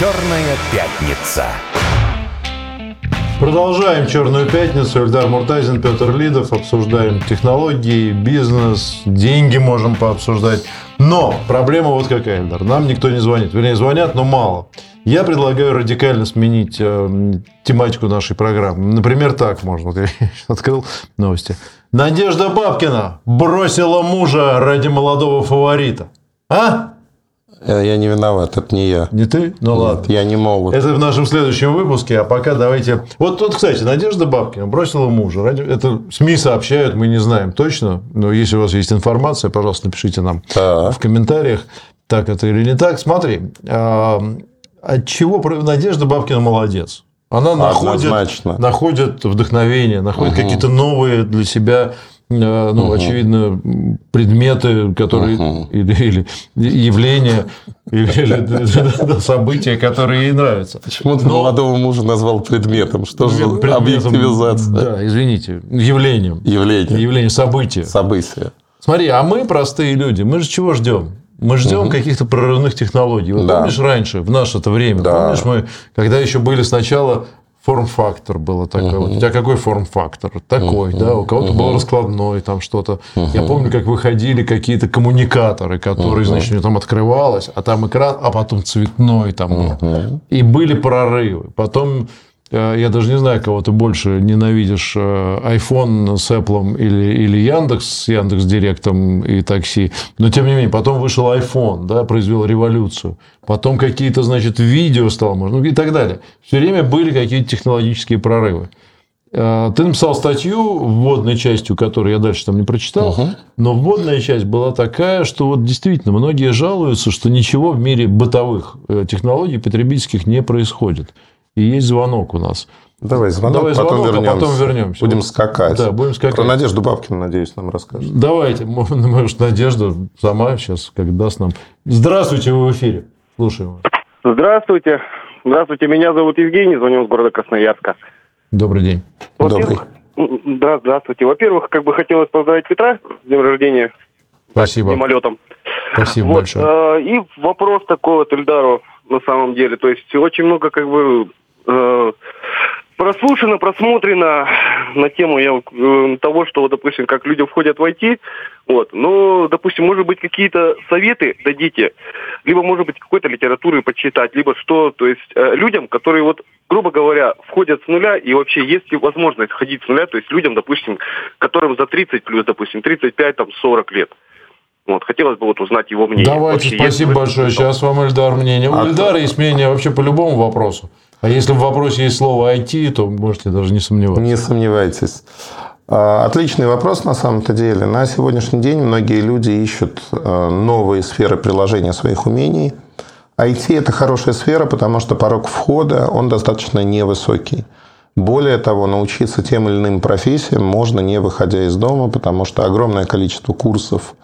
Черная пятница. Продолжаем «Черную пятницу». Эльдар Муртазин, Петр Лидов. Обсуждаем технологии, бизнес, деньги можем пообсуждать. Но проблема вот какая, Эльдар. Нам никто не звонит. Вернее, звонят, но мало. Я предлагаю радикально сменить э, тематику нашей программы. Например, так можно. Вот я открыл новости. Надежда Бабкина бросила мужа ради молодого фаворита. А? Э, Я не виноват, это не я. Не ты? Ну ладно. Я не молод. Это в нашем следующем выпуске, а пока давайте... Вот тут, кстати, Надежда Бабкина бросила мужа. Ради- Это СМИ сообщают, мы не знаем точно, но если у вас есть информация, пожалуйста, напишите нам Так. в комментариях, так это или не так. Смотри, от чего Надежда Бабкина молодец? Она находит, Однозначно. находит вдохновение, находит какие-то новые для себя, э, ну, очевидно, предметы, которые или, или явления, или, или, события, которые ей нравятся. Почему ты молодого мужа назвал предметом? Что же объективизация? Да, извините, явлением. Явление. Явление, события. Событие. Смотри, а мы простые люди, мы же чего ждем? Мы ждем каких-то прорывных технологий. Вот Да. помнишь раньше, в наше-то время, Да. помнишь, мы, когда еще были сначала форм-фактор было такое. Вот у тебя какой форм-фактор? Такой, да. У кого-то был раскладной, там что-то. Я помню, как выходили какие-то коммуникаторы, которые, значит, у него там открывалось, а там экран, а потом цветной там был. И были прорывы. Потом я даже не знаю, кого ты больше ненавидишь, э, iPhone с Apple или, или Яндекс с Яндекс Директом и такси. Но тем не менее, потом вышел iPhone, да, произвел революцию. Потом какие-то, значит, видео стало можно, ну и так далее. Все время были какие-то технологические прорывы. Э, Ты написал статью вводной частью, которую я дальше там не прочитал, но вводная часть была такая, что вот действительно многие жалуются, что ничего в мире бытовых э, технологий потребительских не происходит. И есть звонок у нас. Давай звонок, Давай потом, звонок, а вернемся. потом вернемся. Будем скакать. Да, будем скакать. Про Надежду Бабкину, надеюсь, нам расскажет. Давайте, может, Надежда сама сейчас как даст нам. Здравствуйте, вы в эфире. Слушаем вас. Здравствуйте. Здравствуйте, меня зовут Евгений, звоню из города Красноярска. Добрый день. Во-первых, м, Да, здравствуйте. Во-первых, как бы хотелось поздравить Петра с днем рождения Спасибо. мимолетом. Спасибо Вот, большое. э, и вопрос такой вот Эльдару на самом деле. То есть очень много как бы э, прослушано, просмотрено на тему я, э, того, что, допустим, как люди входят в IT. Вот. Но, допустим, может быть, какие-то советы дадите, либо, может быть, какой-то литературы почитать, либо что, то есть э, людям, которые вот грубо говоря, входят с нуля, и вообще есть ли возможность ходить с нуля, то есть людям, допустим, которым за 30 плюс, допустим, 35, там, 40 лет. Вот, хотелось бы вот узнать его мнение. Давайте, Вообще, спасибо есть большое. Сейчас вам Эльдар мнение. У А Эльдара есть мнение вообще по любому вопросу. А если в вопросе есть слово IT, то можете даже не сомневаться. Не сомневайтесь. А, Отличный вопрос на самом-то деле. На сегодняшний день многие люди ищут э, новые сферы приложения своих умений. IT – это хорошая сфера, потому что порог входа, он достаточно невысокий. Более того, научиться тем или иным профессиям можно не выходя из дома, потому что огромное количество курсов,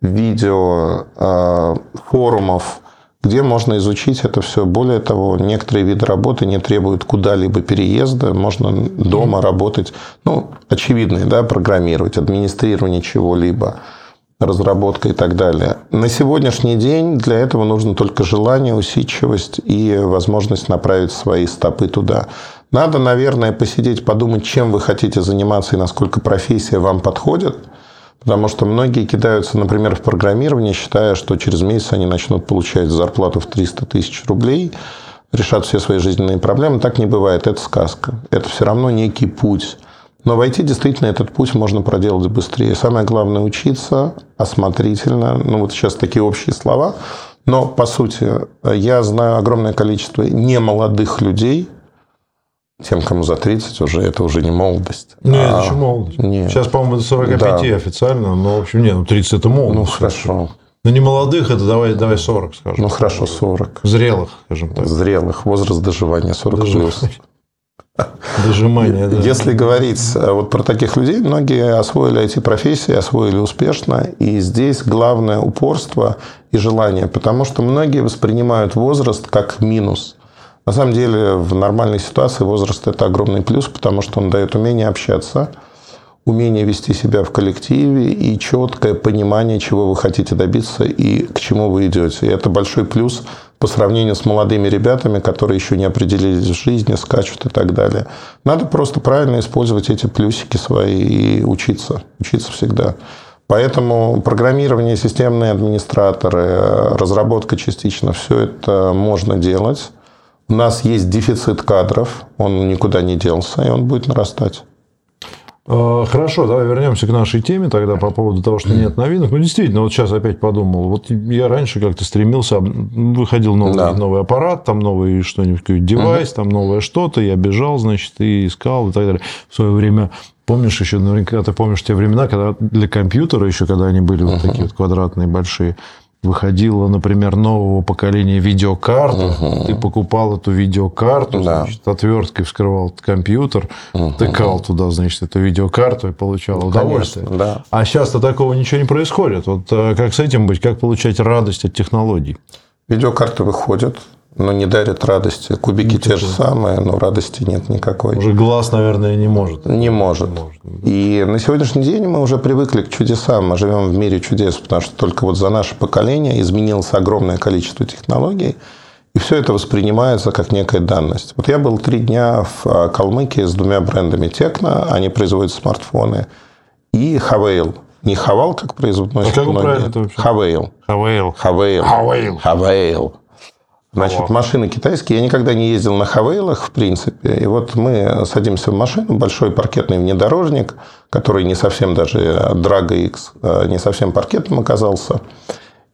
видео, э, форумов, где можно изучить это все. Более того, некоторые виды работы не требуют куда-либо переезда, можно дома работать, ну, очевидные, да, программировать, администрирование чего-либо, разработка и так далее. На сегодняшний день для этого нужно только желание, усидчивость и возможность направить свои стопы туда. Надо, наверное, посидеть, подумать, чем вы хотите заниматься и насколько профессия вам подходит. Потому что многие кидаются, например, в программирование, считая, что через месяц они начнут получать зарплату в 300 тысяч рублей, решат все свои жизненные проблемы. Так не бывает, это сказка. Это все равно некий путь. Но войти действительно этот путь можно проделать быстрее. Самое главное учиться осмотрительно. Ну, вот сейчас такие общие слова. Но, по сути, я знаю огромное количество немолодых людей, тем, кому за 30 уже, это уже не молодость. Нет, А, это еще молодость. нет. Сейчас, по-моему, до 45 Да. официально, но, в общем, нет, ну 30 это молодость. Ну, хорошо. Но не молодых, это давай, давай 40, скажем. Ну, хорошо, 40. Зрелых, скажем так. Зрелых. Возраст доживания 40 плюс. Дожимание, да. Если говорить э, вот про таких людей, многие освоили эти профессии, освоили успешно. И здесь главное упорство и желание. Потому что многие воспринимают возраст как минус. На самом деле, в нормальной ситуации возраст – это огромный плюс, потому что он дает умение общаться, умение вести себя в коллективе и четкое понимание, чего вы хотите добиться и к чему вы идете. И это большой плюс по сравнению с молодыми ребятами, которые еще не определились в жизни, скачут и так далее. Надо просто правильно использовать эти плюсики свои и учиться. Учиться всегда. Поэтому программирование, системные администраторы, разработка частично, все это можно делать. У нас есть дефицит кадров, он никуда не делся, и он будет нарастать. А, хорошо, давай вернемся к нашей теме тогда по поводу того, что нет новинок. Ну, действительно, вот сейчас опять подумал. Вот я раньше как-то стремился, выходил новый, да. новый аппарат, там новый что-нибудь, девайс, угу. там новое что-то, я бежал, значит, и искал и так далее. В свое время Помнишь еще, наверняка ты помнишь те времена, когда для компьютера еще, когда они были вот такие вот квадратные, большие, выходило, например, нового поколения видеокарт, угу. ты покупал эту видеокарту, да. значит, отверткой вскрывал компьютер, угу. тыкал туда, значит, эту видеокарту и получал ну, удовольствие. Конечно, да. А сейчас-то такого ничего не происходит. Вот э, как с этим быть, как получать радость от технологий? Видеокарты выходят, но не дарит радости. Кубики ну, те же самые, но радости нет никакой. Уже глаз, наверное, не может. Не может. Не может. И на сегодняшний день мы уже привыкли к чудесам. Мы живем в мире чудес, потому что только вот за наше поколение изменилось огромное количество технологий. И все это воспринимается как некая данность. Вот я был три дня в а, Калмыкии с двумя брендами Текно. Они производят смартфоны. И Хавейл. Не Хавал, как производной. А как правильно это вообще? Хавейл. Хавейл. Хавейл. Хавейл. Хавейл. Значит, машины китайские. Я никогда не ездил на Хавейлах, в принципе. И вот мы садимся в машину, большой паркетный внедорожник, который не совсем даже Драго X, э, не совсем паркетом оказался.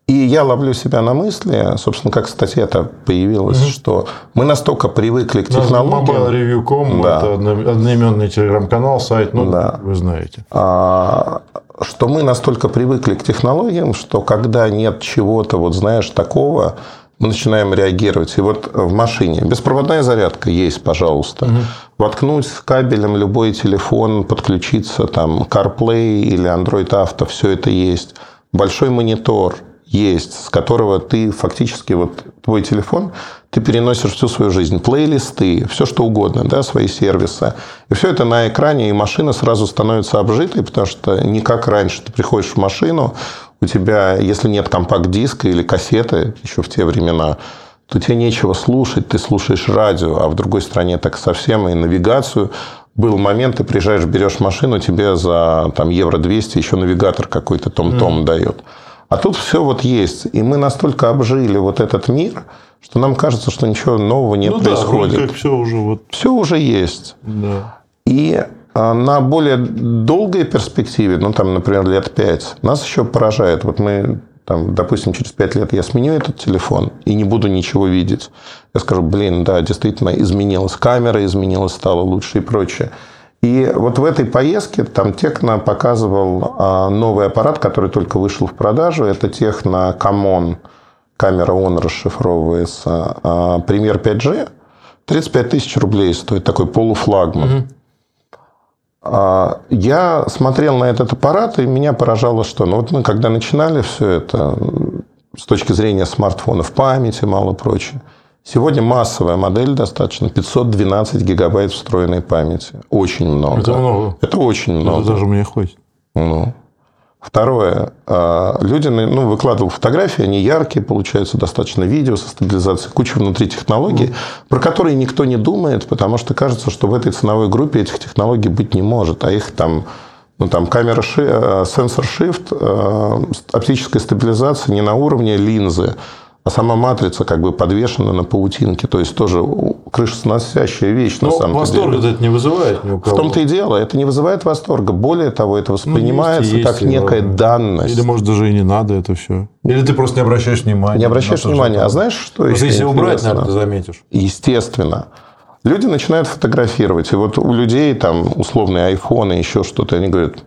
И я ловлю себя на мысли, собственно, как статья-то появилась, угу. что мы настолько привыкли к технологиям. Mobile.review.com да. это одноименный телеграм-канал, сайт, ну, да. вы знаете. А, что мы настолько привыкли к технологиям, что когда нет чего-то, вот знаешь, такого, мы начинаем реагировать. И вот в машине беспроводная зарядка есть, пожалуйста. Угу. Воткнуть кабелем любой телефон, подключиться, там, CarPlay или Android Auto, все это есть. Большой монитор есть, с которого ты фактически, вот твой телефон, ты переносишь всю свою жизнь, плейлисты, все что угодно, да, свои сервисы. И все это на экране, и машина сразу становится обжитой, потому что не как раньше. Ты приходишь в машину, у тебя, если нет компакт-диска или кассеты еще в те времена, то тебе нечего слушать, ты слушаешь радио, а в другой стране так совсем и навигацию. Был момент, ты приезжаешь, берешь машину, тебе за там, евро 200 еще навигатор какой-то том-том mm. дает. А тут все вот есть. И мы настолько обжили вот этот мир, что нам кажется, что ничего нового не ну происходит. Да, как все уже вот. Все уже есть. Да. И на более долгой перспективе, ну, там, например, лет пять, нас еще поражает. Вот мы, там, допустим, через пять лет я сменю этот телефон и не буду ничего видеть. Я скажу, блин, да, действительно изменилась камера, изменилась, стала лучше и прочее. И вот в этой поездке там Tecno показывал а, новый аппарат, который только вышел в продажу. Это Tecno Camon. Камера он расшифровывается. А, Премьер 5G. 35 тысяч рублей стоит такой полуфлагман. Угу. А, я смотрел на этот аппарат, и меня поражало, что ну, вот мы когда начинали все это, с точки зрения смартфонов, памяти, мало прочее, Сегодня массовая модель достаточно 512 гигабайт встроенной памяти. Очень много. Это много. Это очень много. Это даже мне хватит. Ну. Второе. А, люди ну, выкладывал фотографии, они яркие, получаются достаточно видео со стабилизацией, куча внутри технологий, mm. про которые никто не думает, потому что кажется, что в этой ценовой группе этих технологий быть не может, а их там ну, там камера, э, сенсор shift, э, оптическая стабилизация не на уровне линзы, а сама матрица как бы подвешена на паутинке. То есть тоже крышесносящая вещь Но на самом восторга деле. это не вызывает ни у кого. В том-то и дело. Это не вызывает восторга. Более того, это воспринимается ну, есть, как есть, некая ладно. данность. Или, может, даже и не надо это все. Или ты просто не обращаешь внимания. Не обращаешь внимания. А знаешь, что еще Если убрать, наверное, ты заметишь. Естественно. Люди начинают фотографировать. И вот у людей там условные айфоны, еще что-то, они говорят,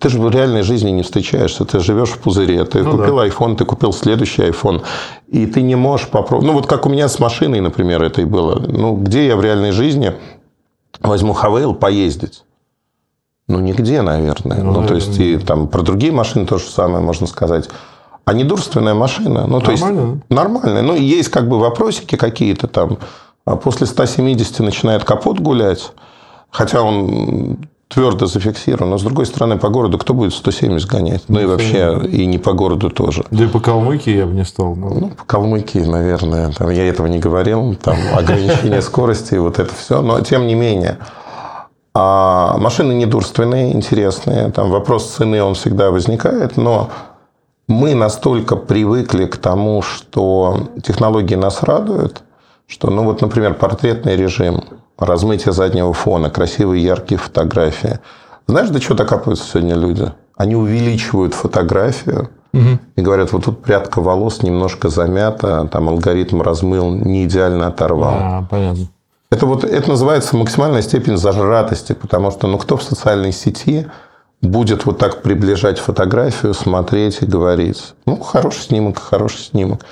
ты же в реальной жизни не встречаешься, ты живешь в пузыре, ты ну, купил да. iPhone, ты купил следующий iPhone, и ты не можешь попробовать. Ну, вот как у меня с машиной, например, это и было. Ну, где я в реальной жизни возьму Хавейл поездить? Ну, нигде, наверное. Ну, ну то есть, и там про другие машины то же самое можно сказать. А недурственная машина. Ну, то есть, нормальная. Ну, есть как бы вопросики какие-то там. А после 170 начинает капот гулять. Хотя он твердо зафиксирован. Но, с другой стороны, по городу кто будет 170 гонять? Ну, и вообще, и не по городу тоже. Да и по Калмыкии я бы не стал. но- Ну, по Калмыкии, наверное, там, я этого не говорил, там ограничение скорости, вот это все, но тем не менее. А машины недурственные, интересные, там вопрос цены, он всегда возникает, но мы настолько привыкли к тому, что технологии нас радуют, что, ну вот, например, портретный режим, размытие заднего фона, красивые яркие фотографии. Знаешь, до чего докапываются сегодня люди? Они увеличивают фотографию и говорят, вот тут прядка волос немножко замята, там алгоритм размыл, не идеально оторвал. А, понятно. Это, вот, это называется максимальная степень зажратости, потому что ну, кто в социальной сети будет вот так приближать фотографию, смотреть и говорить, ну, хороший снимок, хороший снимок.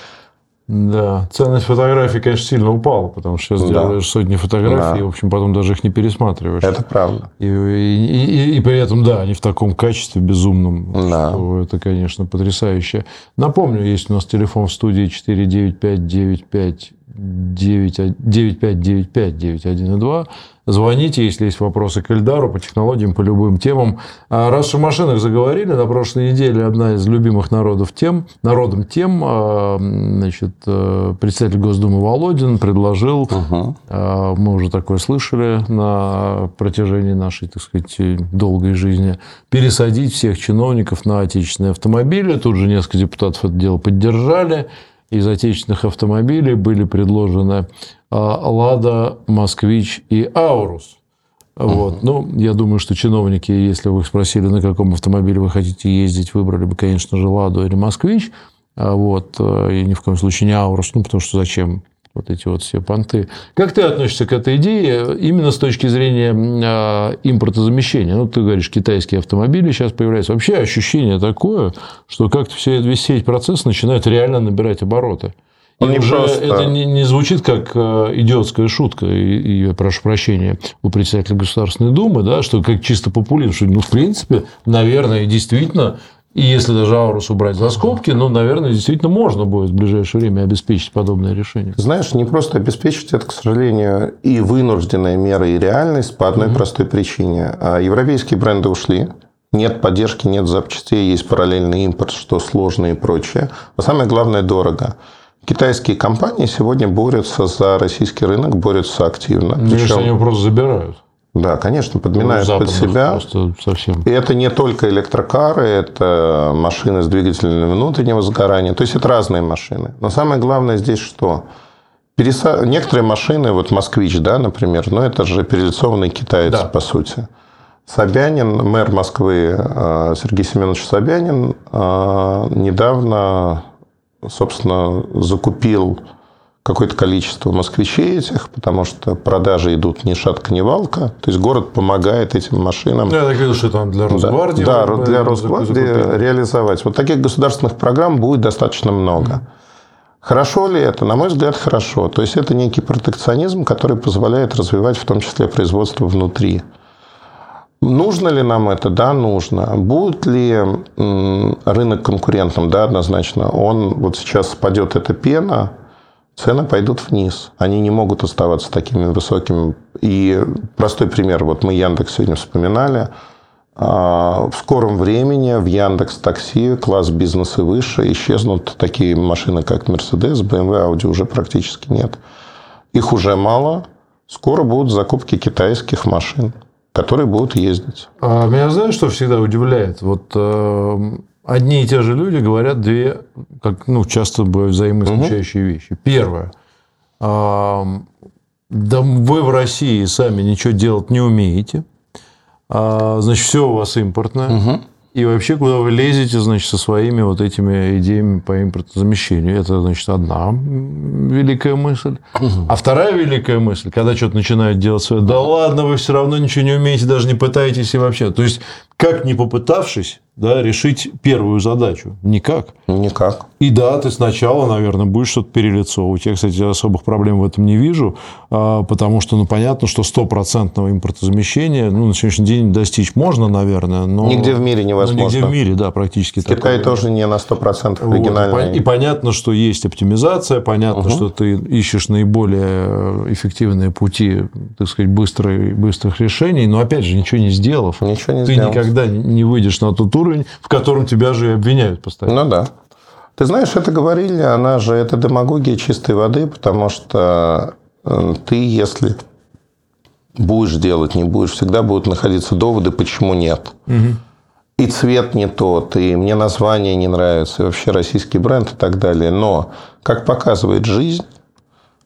Да, ценность фотографий, конечно, сильно упала, потому что сейчас Да. делаешь сотни фотографий, Да. и, в общем, потом даже их не пересматриваешь. Это правда. И, и- и- и при этом, да, они в таком качестве безумном, Да. что это, конечно, потрясающе. Напомню, есть у нас телефон в студии 495-95 9595-9102. Звоните, если есть вопросы к Эльдару по технологиям, по любым темам. А раз о машинах заговорили, на прошлой неделе одна из любимых народов тем, народом тем, а, значит, э, председатель Госдумы Володин предложил а, Мы уже такое слышали на протяжении нашей, так сказать, долгой жизни. Пересадить всех чиновников на отечественные автомобили. Тут же несколько депутатов это дело поддержали. Из отечественных автомобилей были предложены а, «Лада», «Москвич» и «Аурус». Вот. Ну, я думаю, что чиновники, если вы их спросили, на каком автомобиле вы хотите ездить, выбрали бы, конечно же, «Ладу» или «Москвич». А Вот. э, И ни в коем случае не «Аурус», ну, потому что зачем вот эти вот все понты. Как ты относишься к этой идее именно с точки зрения а, импортозамещения? Ну, ты говоришь, китайские автомобили сейчас появляются. Вообще ощущение такое, что как-то все, весь сеть процесс начинает реально набирать обороты. И не уже просто- это не, не звучит как э, идиотская шутка, и, и прошу прощения у председателя Государственной Думы, да, что как чисто популизм, что, ну, в принципе, наверное, действительно, и если даже Аурус убрать за скобки, ну, наверное, действительно можно будет в ближайшее время обеспечить подобное решение. Знаешь, не просто обеспечить это, к сожалению, и вынужденная мера, и реальность по одной простой причине. А Европейские бренды ушли, нет поддержки, нет запчастей, есть параллельный импорт, что сложно и прочее. А самое главное, дорого. Китайские компании сегодня борются за российский рынок, борются активно. Мне кажется, Причем- они его просто забирают. Да, конечно, подминают под себя. Совсем. И это не только электрокары, это машины с двигателем внутреннего сгорания. То есть это разные машины. Но самое главное здесь что? Переса- Некоторые машины, вот «Москвич», да, например, ну это же перелицованный китаец, Да. по сути. Собянин, мэр Москвы э, Сергей Семенович Собянин э, недавно, собственно, закупил какое-то количество москвичей этих, потому что продажи идут ни шатка, ни валка. То есть город помогает этим машинам Ну, я так видел, что там для да, Росгвардии. Да, бы для Росгвардии реализовать. Вот таких государственных программ будет достаточно много. Хорошо ли это? На мой взгляд, хорошо. То есть это некий протекционизм, который позволяет развивать в том числе производство внутри. Нужно ли нам это? Да, нужно. Будет ли рынок конкурентным? Да, однозначно. Он вот сейчас спадет эта пена, цены пойдут вниз. Они не могут оставаться такими высокими. И простой пример. Вот мы Яндекс сегодня вспоминали. А, В скором времени в Яндекс Такси класс бизнес и выше исчезнут такие машины, как Mercedes, BMW, Audi уже практически нет. Их уже мало. Скоро будут закупки китайских машин, которые будут ездить. А меня знаешь, что всегда удивляет? Вот э, одни и те же люди говорят две, как ну, часто бывают взаимоисключающие вещи. Первое. а, да вы в России сами ничего делать не умеете. А, значит, все у вас импортное. И вообще, куда вы лезете, значит, со своими вот этими идеями по импортозамещению. Это, значит, одна великая мысль. А вторая великая мысль, когда что-то начинают делать свое, да ладно, вы все равно ничего не умеете, даже не пытаетесь и вообще. То есть, как не попытавшись да, решить первую задачу? Никак. Никак. И да, ты сначала, наверное, будешь что-то перелицовывать. Я, кстати, особых проблем в этом не вижу, а, потому что, ну, понятно, что стопроцентного импортозамещения ну, на сегодняшний день достичь можно, наверное, но... Нигде в мире невозможно. Нигде в мире, да, практически. Китай такое. тоже не на 100% оригинальный. Вот. И понятно, что есть оптимизация, понятно, угу. что ты ищешь наиболее эффективные пути, так сказать, быстрых, быстрых решений, но, опять же, ничего не сделав, ничего не ты сделав. никогда не выйдешь на тот уровень, в котором тебя же и обвиняют постоянно. Ну да. Ты знаешь, это говорили, она же, это демагогия чистой воды, потому что э, ты, если будешь делать, не будешь, всегда будут находиться доводы, почему нет. Угу. И цвет не тот, и мне название не нравится, и вообще российский бренд и так далее. Но, как показывает жизнь,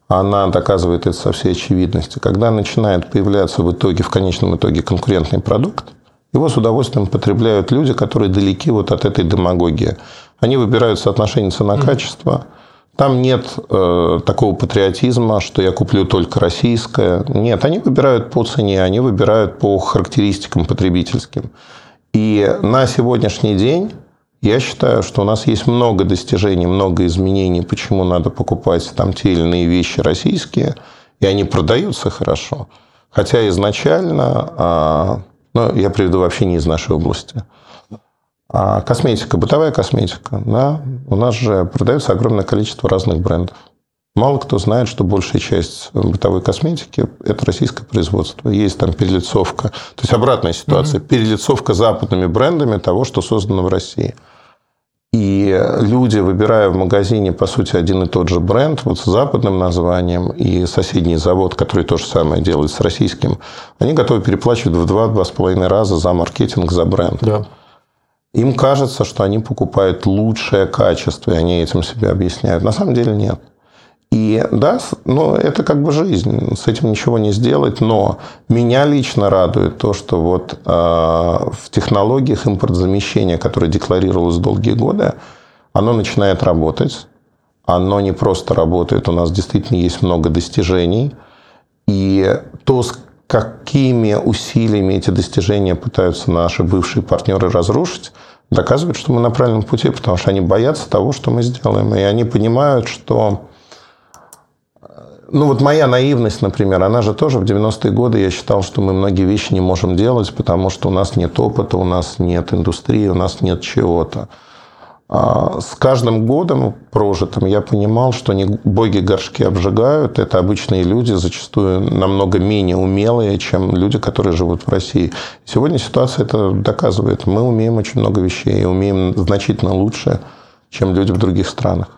она доказывает это со всей очевидностью, когда начинает появляться в итоге, в конечном итоге конкурентный продукт, его с удовольствием потребляют люди, которые далеки вот от этой демагогии. Они выбирают соотношение цена-качество. Там нет э, такого патриотизма, что я куплю только российское. Нет, они выбирают по цене, они выбирают по характеристикам потребительским. И на сегодняшний день я считаю, что у нас есть много достижений, много изменений, почему надо покупать там те или иные вещи российские, и они продаются хорошо. Хотя изначально а, но я приведу вообще не из нашей области. А косметика, бытовая косметика, да, у нас же продается огромное количество разных брендов. Мало кто знает, что большая часть бытовой косметики – это российское производство. Есть там перелицовка. То есть обратная ситуация. Mm-hmm. Перелицовка западными брендами того, что создано в России. И люди, выбирая в магазине, по сути, один и тот же бренд, вот с западным названием, и соседний завод, который то же самое делает с российским, они готовы переплачивать в два-два с половиной раза за маркетинг, за бренд. Да. Им кажется, что они покупают лучшее качество, и они этим себе объясняют. На самом деле нет. И да, ну, это как бы жизнь, с этим ничего не сделать, но меня лично радует то, что вот э, в технологиях импортзамещения, которое декларировалось долгие годы, оно начинает работать. Оно не просто работает, у нас действительно есть много достижений. И то, с какими усилиями эти достижения пытаются наши бывшие партнеры разрушить, доказывает, что мы на правильном пути, потому что они боятся того, что мы сделаем. И они понимают, что ну вот моя наивность, например, она же тоже в 90-е годы я считал, что мы многие вещи не можем делать, потому что у нас нет опыта, у нас нет индустрии, у нас нет чего-то. А с каждым годом прожитым я понимал, что не боги горшки обжигают. Это обычные люди, зачастую намного менее умелые, чем люди, которые живут в России. Сегодня ситуация это доказывает. Мы умеем очень много вещей умеем значительно лучше, чем люди в других странах.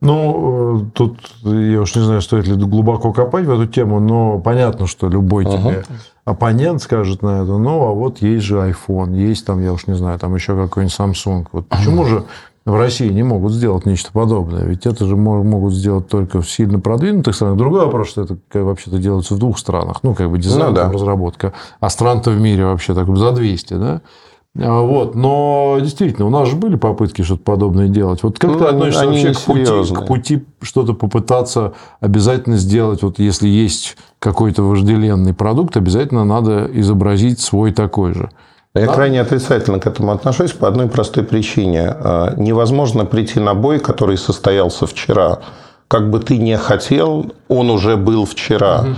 Ну, э, тут я уж не знаю, стоит ли глубоко копать в эту тему, но понятно, что любой uh-huh. тебе оппонент скажет на это, ну, а вот есть же iPhone, есть там, я уж не знаю, там еще какой-нибудь Samsung. Вот почему же в России не могут сделать нечто подобное? Ведь это же могут сделать только в сильно продвинутых странах. Другой вопрос, что это вообще-то делается в двух странах. Ну, как бы дизайн, ну, да. разработка. А стран-то в мире вообще так за 200, да? А, вот. Но действительно, у нас же были попытки что-то подобное делать. Вот как ну, ты относишься вообще к пути, к пути что-то попытаться обязательно сделать? Вот если есть какой-то вожделенный продукт, обязательно надо изобразить свой такой же. Я да? крайне отрицательно к этому отношусь по одной простой причине. А, невозможно прийти на бой, который состоялся вчера. Как бы ты не хотел, он уже был вчера. Угу.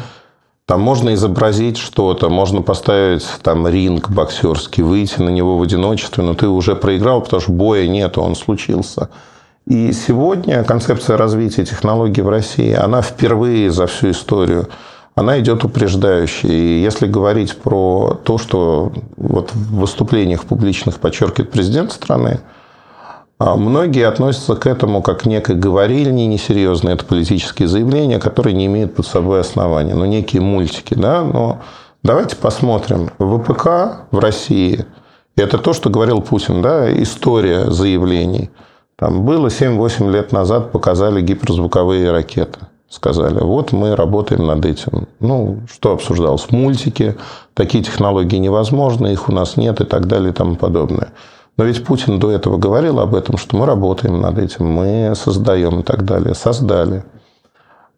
Там можно изобразить что-то, можно поставить там ринг боксерский, выйти на него в одиночестве, но ты уже проиграл, потому что боя нет, он случился. И сегодня концепция развития технологий в России, она впервые за всю историю, она идет упреждающей. И если говорить про то, что вот в выступлениях публичных подчеркивает президент страны, многие относятся к этому как к некой говорильне несерьезной. Это политические заявления, которые не имеют под собой основания. Ну, некие мультики, да. Но давайте посмотрим. ВПК в России – это то, что говорил Путин, да, история заявлений. Там было 7-8 лет назад, показали гиперзвуковые ракеты. Сказали, вот мы работаем над этим. Ну, что обсуждалось? Мультики, такие технологии невозможны, их у нас нет и так далее и тому подобное. Но ведь Путин до этого говорил об этом, что мы работаем над этим, мы создаем и так далее. Создали.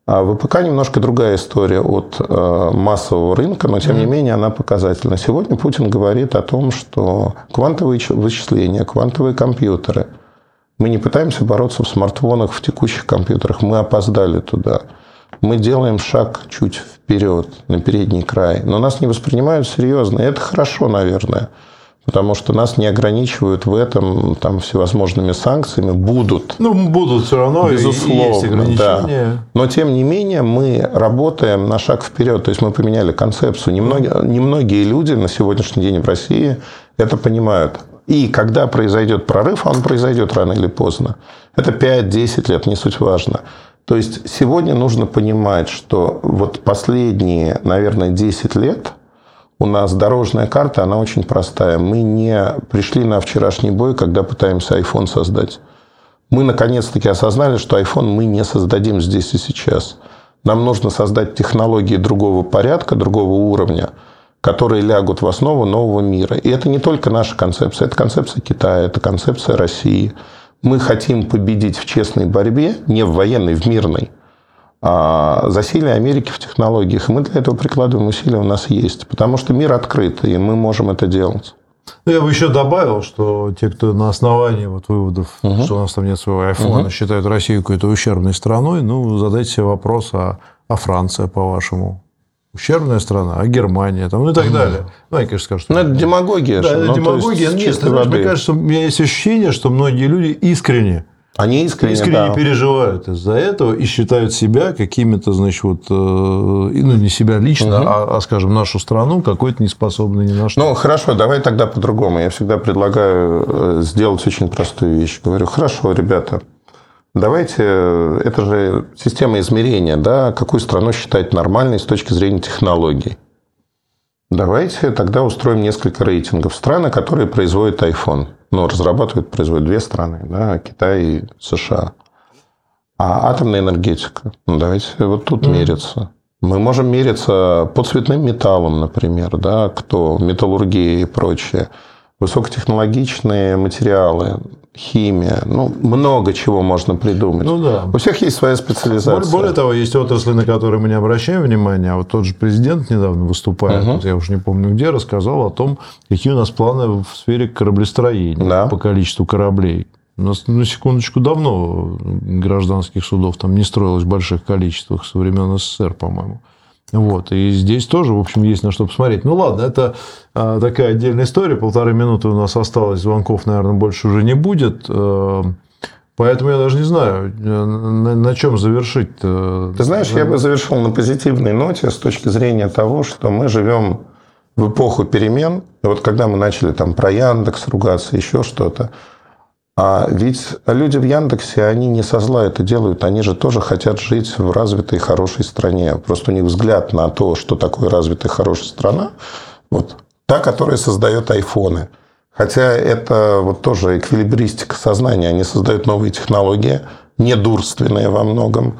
А ВПК немножко другая история от э, массового рынка, но тем не менее она показательна. Сегодня Путин говорит о том, что квантовые вычисления, квантовые компьютеры. Мы не пытаемся бороться в смартфонах, в текущих компьютерах. Мы опоздали туда. Мы делаем шаг чуть вперед, на передний край. Но нас не воспринимают серьезно. И это хорошо, наверное. Потому что нас не ограничивают в этом там, всевозможными санкциями. Будут. Ну, будут все равно. Безусловно. Есть. Да. Но, тем не менее, мы работаем на шаг вперед. То есть, мы поменяли концепцию. Немногие, немногие люди на сегодняшний день в России это понимают. И когда произойдет прорыв, он произойдет рано или поздно. Это 5-10 лет, не суть важно. То есть, сегодня нужно понимать, что вот последние, наверное, 10 лет – у нас дорожная карта, она очень простая. Мы не пришли на вчерашний бой, когда пытаемся iPhone создать. Мы наконец-таки осознали, что iPhone мы не создадим здесь и сейчас. Нам нужно создать технологии другого порядка, другого уровня, которые лягут в основу нового мира. И это не только наша концепция, это концепция Китая, это концепция России. Мы хотим победить в честной борьбе, не в военной, в мирной – засилие Америки в технологиях. И мы для этого прикладываем усилия, у нас есть. Потому что мир открыт, и мы можем это делать. Ну, я бы еще добавил, что те, кто на основании вот выводов, угу. что у нас там нет своего айфона, угу. считают Россию какой-то ущербной страной, ну, задайте себе вопрос, а, а Франция, по-вашему? Ущербная страна, а Германия, там, ну и так далее. Ну, они, конечно, скажут, что... Ну, это демагогия. Да, это ну, демагогия. Нет, знаешь, мне кажется, у меня есть ощущение, что многие люди искренне они искренне, искренне да. переживают из-за этого и считают себя какими-то, значит, вот, э, ну, не себя лично, угу. а, а, скажем, нашу страну какой-то неспособной ни на что. Ну, хорошо, давай тогда по-другому. Я всегда предлагаю э, сделать очень простую вещь. Говорю, хорошо, ребята, давайте, э, это же система измерения, да, какую страну считать нормальной с точки зрения технологий. Давайте тогда устроим несколько рейтингов. Страны, которые производят iPhone. Ну, разрабатывают, производят две страны. Да, Китай и США. А атомная энергетика. Ну, давайте вот тут mm. мериться. Мы можем мериться по цветным металлам, например, да, кто металлургия и прочее. Высокотехнологичные материалы химия, ну, много чего можно придумать. Ну да. У всех есть своя специализация. Более, более того, есть отрасли, на которые мы не обращаем внимания. А вот тот же президент недавно выступая, угу. вот я уже не помню где, рассказал о том, какие у нас планы в сфере кораблестроения да. по количеству кораблей. У нас, на секундочку, давно гражданских судов там не строилось в больших количествах со времен СССР, по-моему. Вот. И здесь тоже, в общем, есть на что посмотреть. Ну ладно, это а, такая отдельная история. Полторы минуты у нас осталось, звонков, наверное, больше уже не будет. Э, поэтому я даже не знаю, на, на чем завершить. Ты знаешь, я бы завершил на позитивной ноте с точки зрения того, что мы живем в эпоху перемен. И вот когда мы начали там про Яндекс ругаться, еще что-то, а ведь люди в Яндексе, они не со зла это делают, они же тоже хотят жить в развитой хорошей стране. Просто у них взгляд на то, что такое развитая хорошая страна, вот та, которая создает айфоны. Хотя это вот тоже эквилибристика сознания. Они создают новые технологии, недурственные во многом.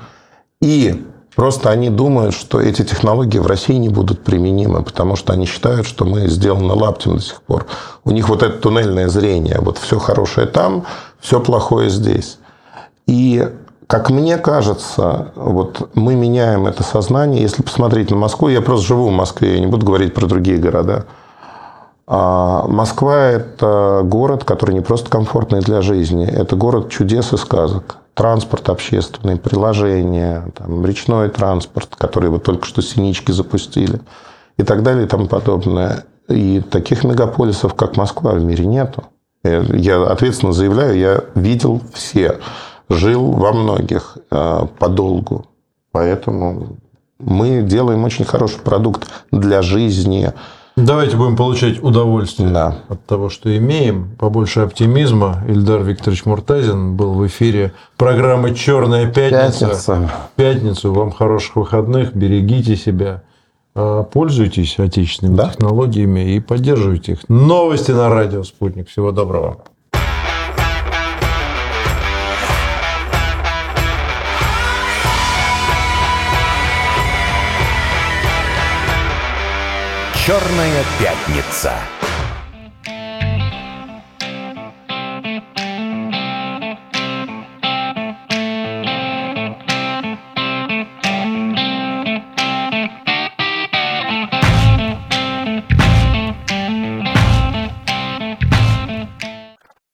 И Просто они думают, что эти технологии в России не будут применимы, потому что они считают, что мы сделаны лаптем до сих пор. У них вот это туннельное зрение. Вот все хорошее там, все плохое здесь. И как мне кажется, вот мы меняем это сознание. Если посмотреть на Москву, я просто живу в Москве, я не буду говорить про другие города. А Москва – это город, который не просто комфортный для жизни, это город чудес и сказок транспорт общественный, приложения, там, речной транспорт, который вот только что синички запустили и так далее и тому подобное. И таких мегаполисов, как Москва, в мире нету. Я ответственно заявляю, я видел все, жил во многих э, подолгу. Поэтому мы делаем очень хороший продукт для жизни, Давайте будем получать удовольствие да. от того, что имеем. Побольше оптимизма. Ильдар Викторович Муртазин был в эфире программы «Черная пятница». Пятница. Пятницу. Вам хороших выходных. Берегите себя. А, пользуйтесь отечественными да? технологиями и поддерживайте их. Новости на радио «Спутник». Всего доброго. Черная пятница.